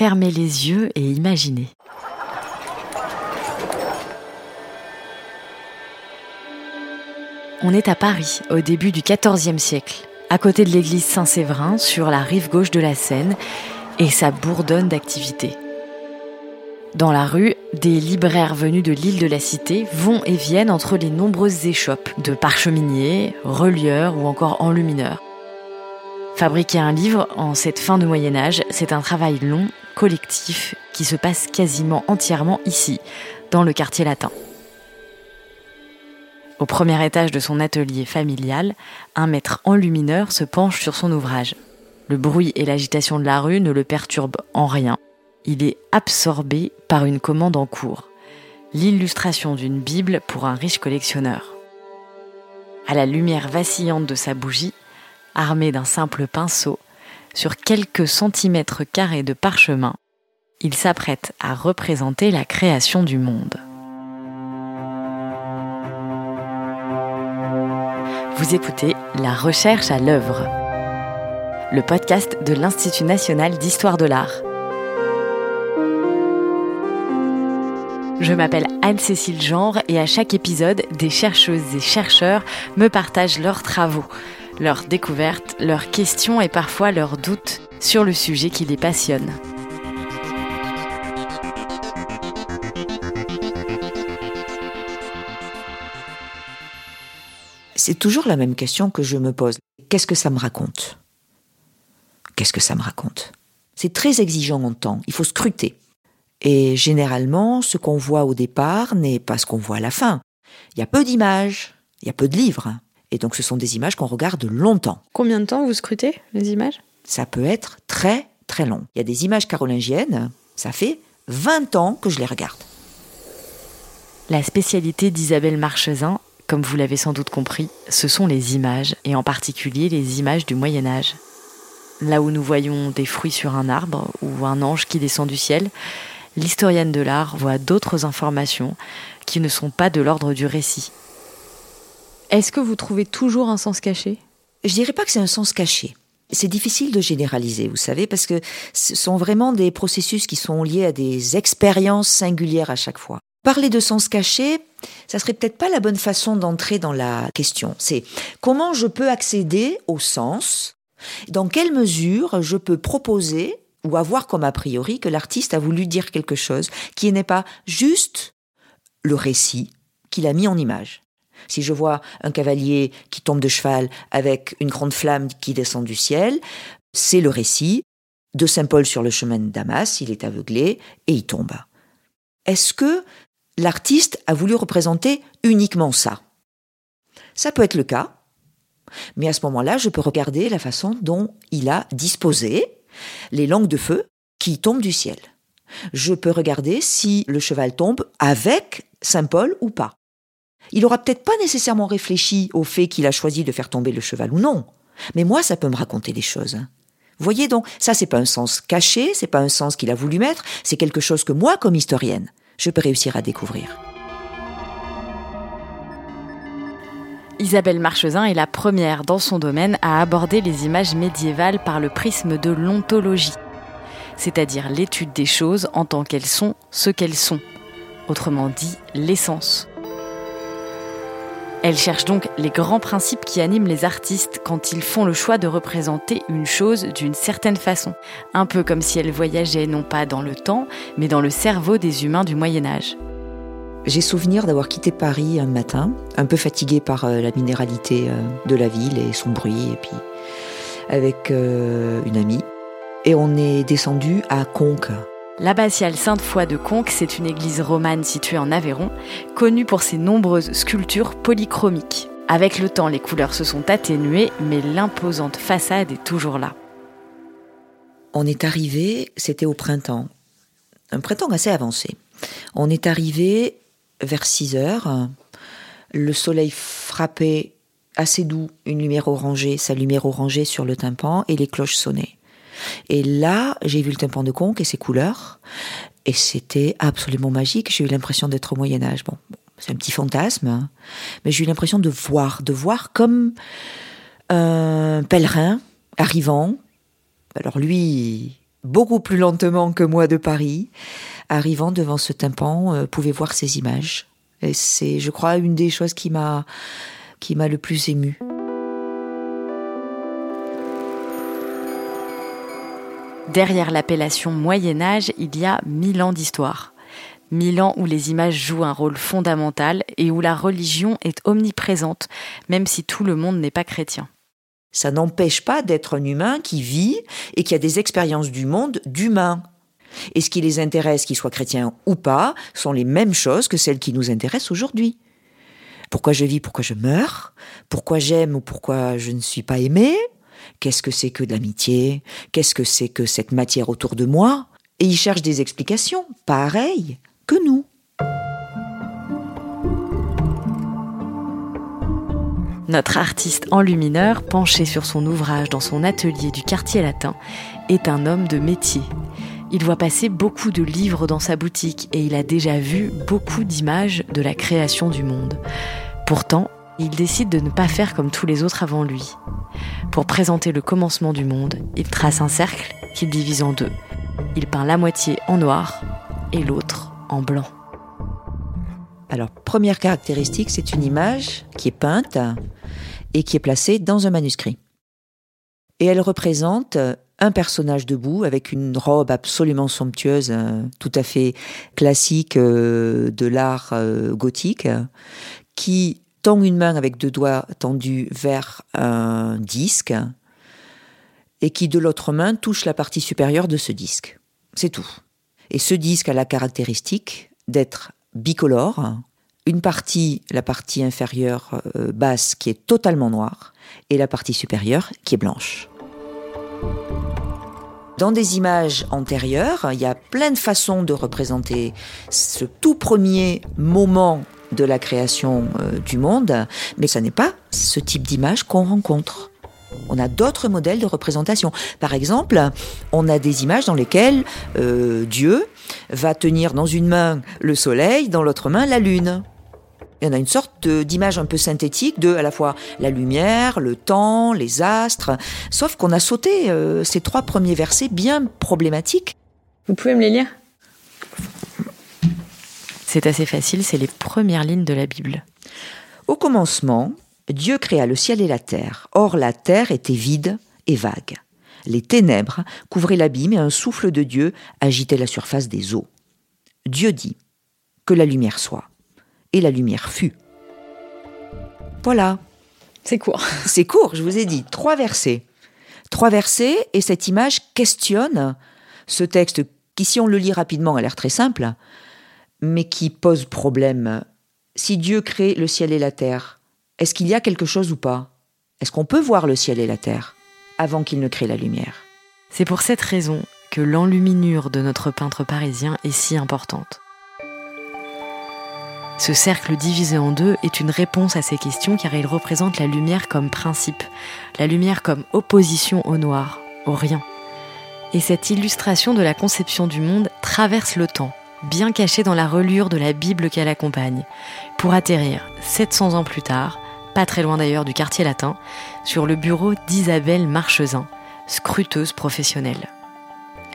fermez les yeux et imaginez. On est à Paris, au début du XIVe siècle, à côté de l'église Saint-Séverin, sur la rive gauche de la Seine, et ça bourdonne d'activité. Dans la rue, des libraires venus de l'île de la Cité vont et viennent entre les nombreuses échoppes de parcheminiers, relieurs ou encore enlumineurs. Fabriquer un livre en cette fin de Moyen Âge, c'est un travail long, collectif, qui se passe quasiment entièrement ici, dans le quartier latin. Au premier étage de son atelier familial, un maître enlumineur se penche sur son ouvrage. Le bruit et l'agitation de la rue ne le perturbent en rien. Il est absorbé par une commande en cours, l'illustration d'une Bible pour un riche collectionneur. À la lumière vacillante de sa bougie, armé d'un simple pinceau, sur quelques centimètres carrés de parchemin, il s'apprête à représenter la création du monde. Vous écoutez La recherche à l'œuvre, le podcast de l'Institut national d'histoire de l'art. Je m'appelle Anne-Cécile Genre et à chaque épisode, des chercheuses et chercheurs me partagent leurs travaux, leurs découvertes, leurs questions et parfois leurs doutes sur le sujet qui les passionne. c'est toujours la même question que je me pose. Qu'est-ce que ça me raconte? Qu'est-ce que ça me raconte? C'est très exigeant en temps, il faut scruter. Et généralement, ce qu'on voit au départ n'est pas ce qu'on voit à la fin. Il y a peu d'images, il y a peu de livres. Et donc ce sont des images qu'on regarde longtemps. Combien de temps vous scrutez les images? Ça peut être très très long. Il y a des images carolingiennes, ça fait 20 ans que je les regarde. La spécialité d'Isabelle Marchesin comme vous l'avez sans doute compris, ce sont les images, et en particulier les images du Moyen Âge. Là où nous voyons des fruits sur un arbre ou un ange qui descend du ciel, l'historienne de l'art voit d'autres informations qui ne sont pas de l'ordre du récit. Est-ce que vous trouvez toujours un sens caché? Je dirais pas que c'est un sens caché. C'est difficile de généraliser, vous savez, parce que ce sont vraiment des processus qui sont liés à des expériences singulières à chaque fois. Parler de sens caché, ça serait peut-être pas la bonne façon d'entrer dans la question. C'est comment je peux accéder au sens, dans quelle mesure je peux proposer ou avoir comme a priori que l'artiste a voulu dire quelque chose qui n'est pas juste le récit qu'il a mis en image? Si je vois un cavalier qui tombe de cheval avec une grande flamme qui descend du ciel, c'est le récit de Saint Paul sur le chemin de Damas, il est aveuglé et il tombe. Est-ce que l'artiste a voulu représenter uniquement ça? Ça peut être le cas, mais à ce moment-là, je peux regarder la façon dont il a disposé les langues de feu qui tombent du ciel. Je peux regarder si le cheval tombe avec Saint Paul ou pas. Il aura peut-être pas nécessairement réfléchi au fait qu'il a choisi de faire tomber le cheval ou non, mais moi, ça peut me raconter des choses. Voyez donc, ça c'est pas un sens caché, c'est pas un sens qu'il a voulu mettre, c'est quelque chose que moi, comme historienne, je peux réussir à découvrir. Isabelle Marchesin est la première dans son domaine à aborder les images médiévales par le prisme de l'ontologie, c'est-à-dire l'étude des choses en tant qu'elles sont ce qu'elles sont, autrement dit l'essence. Elle cherche donc les grands principes qui animent les artistes quand ils font le choix de représenter une chose d'une certaine façon, un peu comme si elle voyageait non pas dans le temps, mais dans le cerveau des humains du Moyen Âge. J'ai souvenir d'avoir quitté Paris un matin, un peu fatigué par euh, la minéralité euh, de la ville et son bruit, et puis avec euh, une amie. Et on est descendu à Conques, L'abbatiale Sainte-Foy de Conques, c'est une église romane située en Aveyron, connue pour ses nombreuses sculptures polychromiques. Avec le temps, les couleurs se sont atténuées, mais l'imposante façade est toujours là. On est arrivé, c'était au printemps, un printemps assez avancé. On est arrivé vers 6 heures, le soleil frappait assez doux, une lumière orangée, sa lumière orangée sur le tympan, et les cloches sonnaient. Et là, j'ai vu le tympan de Conques et ses couleurs, et c'était absolument magique. J'ai eu l'impression d'être au Moyen Âge. Bon, c'est un petit fantasme, hein. mais j'ai eu l'impression de voir, de voir comme un pèlerin arrivant. Alors lui, beaucoup plus lentement que moi de Paris, arrivant devant ce tympan, euh, pouvait voir ces images. Et c'est, je crois, une des choses qui m'a, qui m'a le plus ému. Derrière l'appellation Moyen Âge, il y a mille ans d'histoire. Mille ans où les images jouent un rôle fondamental et où la religion est omniprésente, même si tout le monde n'est pas chrétien. Ça n'empêche pas d'être un humain qui vit et qui a des expériences du monde d'humain. Et ce qui les intéresse, qu'ils soient chrétiens ou pas, sont les mêmes choses que celles qui nous intéressent aujourd'hui. Pourquoi je vis, pourquoi je meurs, pourquoi j'aime ou pourquoi je ne suis pas aimé, qu'est-ce que c'est que de l'amitié, qu'est-ce que c'est que cette matière autour de moi, et ils cherchent des explications, pareilles que nous. Notre artiste enlumineur, penché sur son ouvrage dans son atelier du quartier latin, est un homme de métier. Il voit passer beaucoup de livres dans sa boutique et il a déjà vu beaucoup d'images de la création du monde. Pourtant, il décide de ne pas faire comme tous les autres avant lui. Pour présenter le commencement du monde, il trace un cercle qu'il divise en deux. Il peint la moitié en noir et l'autre en blanc. Alors, première caractéristique, c'est une image qui est peinte et qui est placée dans un manuscrit. Et elle représente un personnage debout avec une robe absolument somptueuse, tout à fait classique euh, de l'art euh, gothique, qui tend une main avec deux doigts tendus vers un disque et qui de l'autre main touche la partie supérieure de ce disque. C'est tout. Et ce disque a la caractéristique d'être bicolore, une partie, la partie inférieure basse, qui est totalement noire, et la partie supérieure qui est blanche. Dans des images antérieures, il y a plein de façons de représenter ce tout premier moment de la création euh, du monde, mais ce n'est pas ce type d'image qu'on rencontre. On a d'autres modèles de représentation. Par exemple, on a des images dans lesquelles euh, Dieu va tenir dans une main le soleil, dans l'autre main la lune. Il y en a une sorte d'image un peu synthétique de à la fois la lumière, le temps, les astres. Sauf qu'on a sauté euh, ces trois premiers versets bien problématiques. Vous pouvez me les lire? C'est assez facile, c'est les premières lignes de la Bible. Au commencement, Dieu créa le ciel et la terre. Or la terre était vide et vague. Les ténèbres couvraient l'abîme et un souffle de Dieu agitait la surface des eaux. Dieu dit que la lumière soit et la lumière fut. Voilà. C'est court. C'est court, je vous ai dit. Trois versets. Trois versets, et cette image questionne ce texte qui, si on le lit rapidement, a l'air très simple, mais qui pose problème. Si Dieu crée le ciel et la terre, est-ce qu'il y a quelque chose ou pas? Est-ce qu'on peut voir le ciel et la terre avant qu'il ne crée la lumière? C'est pour cette raison que l'enluminure de notre peintre parisien est si importante. Ce cercle divisé en deux est une réponse à ces questions car il représente la lumière comme principe, la lumière comme opposition au noir, au rien. Et cette illustration de la conception du monde traverse le temps, bien cachée dans la relure de la Bible qu'elle accompagne, pour atterrir 700 ans plus tard, pas très loin d'ailleurs du quartier latin, sur le bureau d'Isabelle Marchesin, scruteuse professionnelle.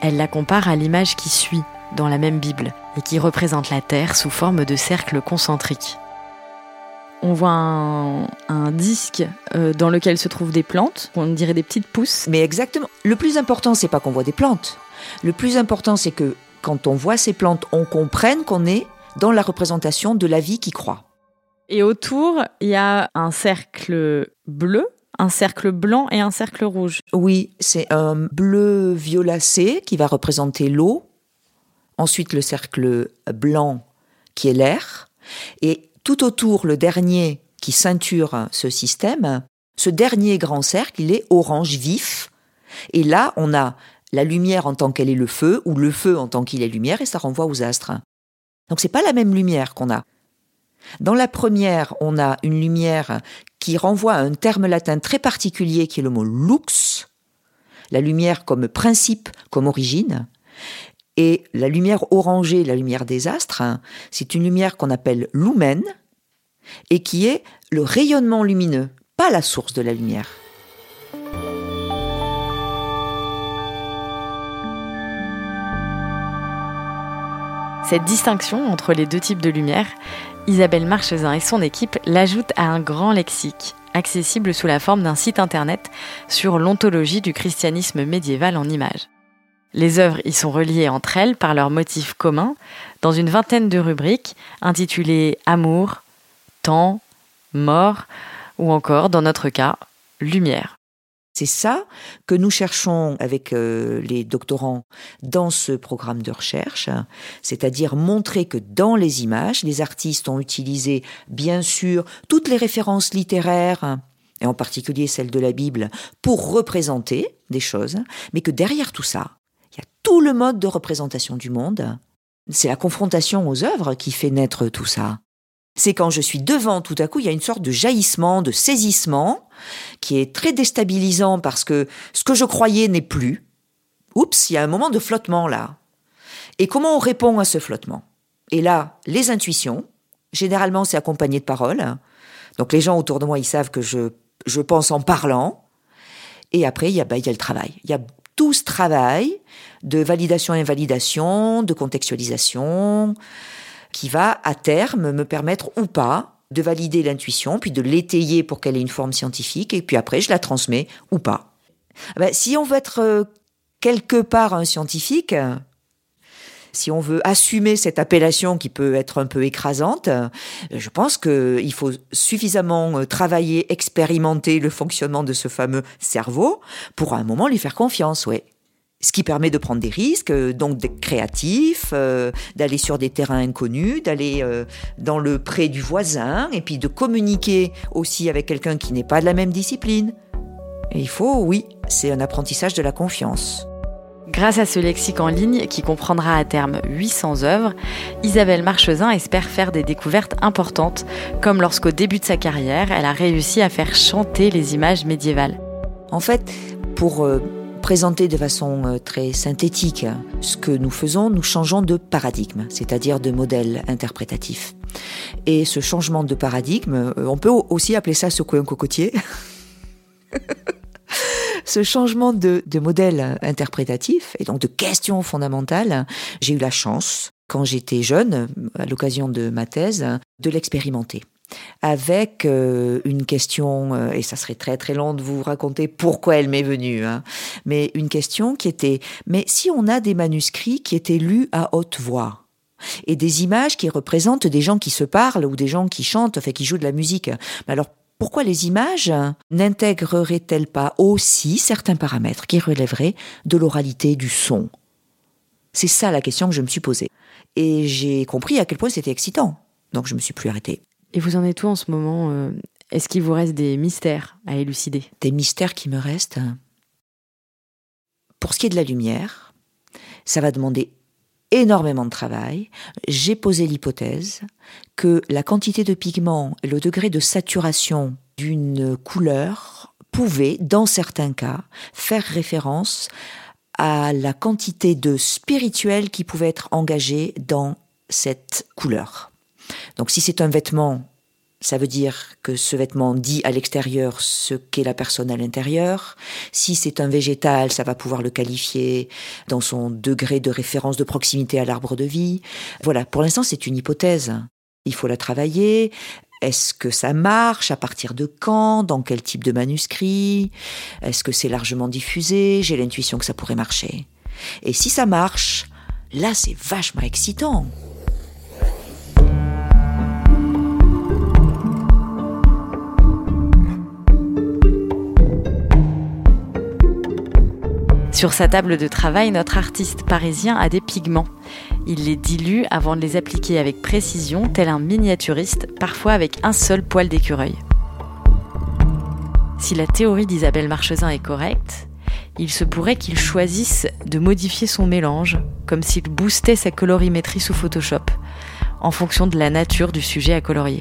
Elle la compare à l'image qui suit dans la même Bible et qui représente la Terre sous forme de cercle concentrique. On voit un, disque euh, dans lequel se trouvent des plantes, on dirait des petites pousses. Mais exactement. Le plus important, c'est pas qu'on voit des plantes. Le plus important, c'est que quand on voit ces plantes, on comprenne qu'on est dans la représentation de la vie qui croît. Et autour, il y a un cercle bleu, un cercle blanc et un cercle rouge. Oui, c'est un bleu violacé qui va représenter l'eau ensuite le cercle blanc qui est l'air, et tout autour le dernier qui ceinture ce système, ce dernier grand cercle, il est orange vif, et là on a la lumière en tant qu'elle est le feu, ou le feu en tant qu'il est lumière, et ça renvoie aux astres. Donc c'est pas la même lumière qu'on a. Dans la première, on a une lumière qui renvoie à un terme latin très particulier qui est le mot lux, la lumière comme principe, comme origine. Et la lumière orangée, la lumière des astres, hein, c'est une lumière qu'on appelle lumen et qui est le rayonnement lumineux, pas la source de la lumière. Cette distinction entre les deux types de lumière, Isabelle Marchesin et son équipe l'ajoutent à un grand lexique, accessible sous la forme d'un site internet sur l'ontologie du christianisme médiéval en images. Les œuvres y sont reliées entre elles par leurs motifs communs dans une vingtaine de rubriques intitulées Amour, Temps, Mort ou encore, dans notre cas, Lumière. C'est ça que nous cherchons avec euh, les doctorants dans ce programme de recherche, c'est-à-dire montrer que dans les images, les artistes ont utilisé bien sûr toutes les références littéraires, et en particulier celles de la Bible, pour représenter des choses, mais que derrière tout ça, il y a tout le mode de représentation du monde. C'est la confrontation aux œuvres qui fait naître tout ça c'est quand je suis devant, tout à coup, il y a une sorte de jaillissement, de saisissement, qui est très déstabilisant parce que ce que je croyais n'est plus. Oups, il y a un moment de flottement là. Et comment on répond à ce flottement? Et là, les intuitions, généralement c'est accompagné de paroles. Donc les gens autour de moi, ils savent que je, je pense en parlant. Et après, il y, a, bah, il y a le travail. Il y a tout ce travail de validation-invalidation, de contextualisation, qui va à terme me permettre ou pas de valider l'intuition, puis de l'étayer pour qu'elle ait une forme scientifique, et puis après je la transmets ou pas. Ah ben, si on veut être euh, quelque part un scientifique, si on veut assumer cette appellation qui peut être un peu écrasante, je pense qu'il faut suffisamment euh, travailler, expérimenter le fonctionnement de ce fameux cerveau pour à un moment lui faire confiance, ouais ce qui permet de prendre des risques, euh, donc d'être créatif, euh, d'aller sur des terrains inconnus, d'aller euh, dans le pré du voisin, et puis de communiquer aussi avec quelqu'un qui n'est pas de la même discipline. Et il faut, oui, c'est un apprentissage de la confiance. Grâce à ce lexique en ligne qui comprendra à terme 800 œuvres, Isabelle Marchesin espère faire des découvertes importantes, comme lorsqu'au début de sa carrière, elle a réussi à faire chanter les images médiévales. En fait, pour présenter de façon euh, très synthétique ce que nous faisons, nous changeons de paradigme, c'est-à-dire de modèle interprétatif. Et ce changement de paradigme, euh, on peut aussi appeler ça secouer un cocotier. ce changement de, de, modèle interprétatif et donc de questions fondamentales, j'ai eu la chance, quand j'étais jeune, à l'occasion de ma thèse, de l'expérimenter avec euh, une question, euh, et ça serait très très long de vous raconter pourquoi elle m'est venue, hein, mais une question qui était, mais si on a des manuscrits qui étaient lus à haute voix, et des images qui représentent des gens qui se parlent ou des gens qui chantent, enfin qui jouent de la musique, alors pourquoi les images n'intégreraient-elles pas aussi certains paramètres qui relèveraient de l'oralité du son? C'est ça la question que je me suis posée. Et j'ai compris à quel point c'était excitant. Donc je me suis plus arrêtée. Et vous en êtes où en ce moment euh, Est-ce qu'il vous reste des mystères à élucider? Des mystères qui me restent Pour ce qui est de la lumière, ça va demander énormément de travail. J'ai posé l'hypothèse que la quantité de pigments et le degré de saturation d'une couleur pouvait, dans certains cas, faire référence à la quantité de spirituel qui pouvait être engagé dans cette couleur. Donc si c'est un vêtement, ça veut dire que ce vêtement dit à l'extérieur ce qu'est la personne à l'intérieur. Si c'est un végétal, ça va pouvoir le qualifier dans son degré de référence de proximité à l'arbre de vie. Voilà, pour l'instant c'est une hypothèse. Il faut la travailler. Est-ce que ça marche? À partir de quand? Dans quel type de manuscrit? Est-ce que c'est largement diffusé? J'ai l'intuition que ça pourrait marcher. Et si ça marche, là c'est vachement excitant. Sur sa table de travail, notre artiste parisien a des pigments. Il les dilue avant de les appliquer avec précision, tel un miniaturiste, parfois avec un seul poil d'écureuil. Si la théorie d'Isabelle Marchesin est correcte, il se pourrait qu'il choisisse de modifier son mélange, comme s'il boostait sa colorimétrie sous Photoshop, en fonction de la nature du sujet à colorier.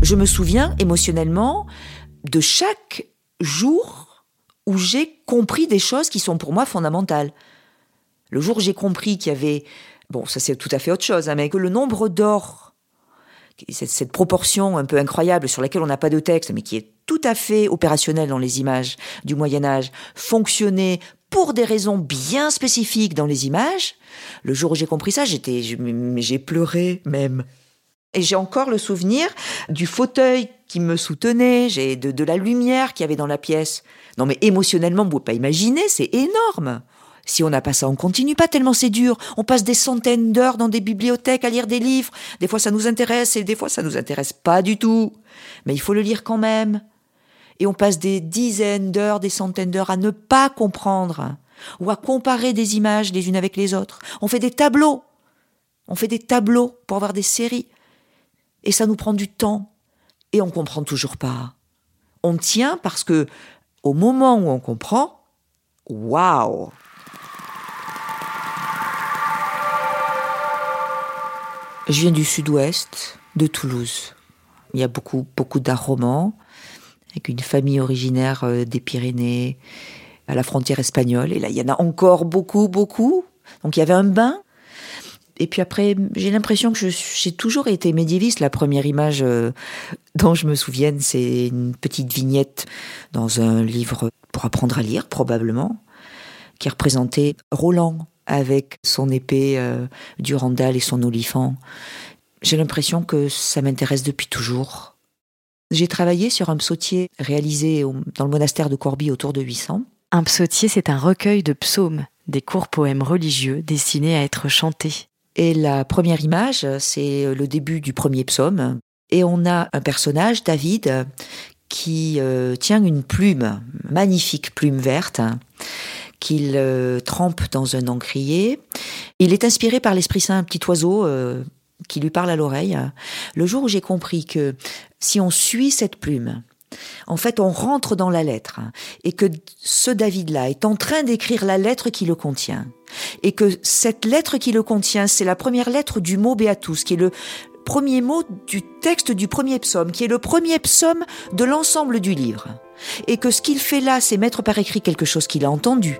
Je me souviens émotionnellement de chaque jour où j'ai compris des choses qui sont pour moi fondamentales. Le jour où j'ai compris qu'il y avait, bon, ça c'est tout à fait autre chose, hein, mais que le nombre d'or cette, proportion un peu incroyable sur laquelle on n'a pas de texte, mais qui est tout à fait opérationnelle dans les images du Moyen Âge, fonctionnait pour des raisons bien spécifiques dans les images. Le jour où j'ai compris ça, j'étais, j'ai pleuré même. Et j'ai encore le souvenir du fauteuil qui me soutenait, j'ai de, la lumière qu'il y avait dans la pièce. Non mais émotionnellement, vous pouvez pas imaginer, c'est énorme. Si on n'a pas ça, on continue pas tellement c'est dur. On passe des centaines d'heures dans des bibliothèques à lire des livres. Des fois ça nous intéresse et des fois ça nous intéresse pas du tout. Mais il faut le lire quand même. Et on passe des dizaines d'heures, des centaines d'heures à ne pas comprendre ou à comparer des images les unes avec les autres. On fait des tableaux. On fait des tableaux pour avoir des séries. Et ça nous prend du temps. Et on comprend toujours pas. On tient parce que au moment où on comprend, waouh, Je viens du sud-ouest de Toulouse. Il y a beaucoup, beaucoup d'art roman, avec une famille originaire euh, des Pyrénées, à la frontière espagnole. Et là, il y en a encore beaucoup, beaucoup. Donc il y avait un bain. Et puis après, j'ai l'impression que j'ai toujours été médiéviste. La première image euh, dont je me souvienne, c'est une petite vignette dans un livre pour apprendre à lire, probablement, qui représentait Roland, avec son épée euh, du Randall et son olifant. J'ai l'impression que ça m'intéresse depuis toujours. J'ai travaillé sur un psautier réalisé dans le monastère de Corbie autour de 800. Un psautier, c'est un recueil de psaumes, des courts poèmes religieux destinés à être chantés. Et la première image, c'est le début du premier psaume. Et on a un personnage, David, qui euh, tient une plume, magnifique plume verte, qu'il euh, trempe dans un encrier. Il est inspiré par l'Esprit Saint, un petit oiseau euh, qui lui parle à l'oreille. Le jour où j'ai compris que si on suit cette plume, en fait, on rentre dans la lettre et que ce David-là est en train d'écrire la lettre qui le contient et que cette lettre qui le contient, c'est la première lettre du mot Beatus, qui est le premier mot du texte du premier psaume, qui est le premier psaume de l'ensemble du livre. Et que ce qu'il fait là, c'est mettre par écrit quelque chose qu'il a entendu,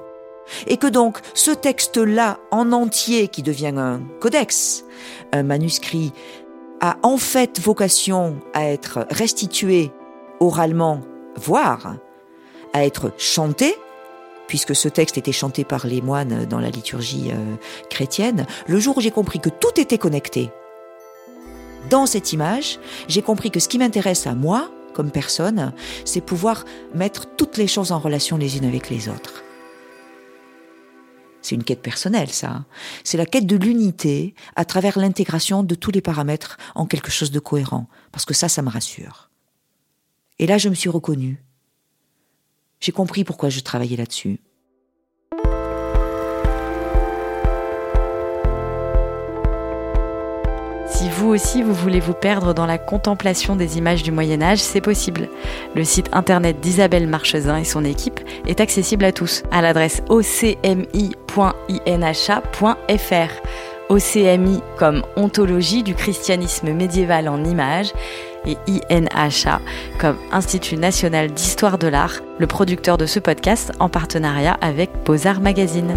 et que donc ce texte-là en entier, qui devient un codex, un manuscrit, a en fait vocation à être restitué oralement, voire à être chanté, puisque ce texte était chanté par les moines dans la liturgie euh, chrétienne, le jour où j'ai compris que tout était connecté, dans cette image, j'ai compris que ce qui m'intéresse à moi, comme personne, c'est pouvoir mettre toutes les choses en relation les unes avec les autres. C'est une quête personnelle, ça. C'est la quête de l'unité à travers l'intégration de tous les paramètres en quelque chose de cohérent. Parce que ça, ça me rassure. Et là, je me suis reconnue. J'ai compris pourquoi je travaillais là-dessus. Si vous aussi vous voulez vous perdre dans la contemplation des images du Moyen Âge, c'est possible. Le site internet d'Isabelle Marchezin et son équipe est accessible à tous à l'adresse ocmi.inha.fr. OCMI comme ontologie du christianisme médiéval en images et INHA comme Institut national d'histoire de l'art, le producteur de ce podcast en partenariat avec Beaux-Arts Magazine.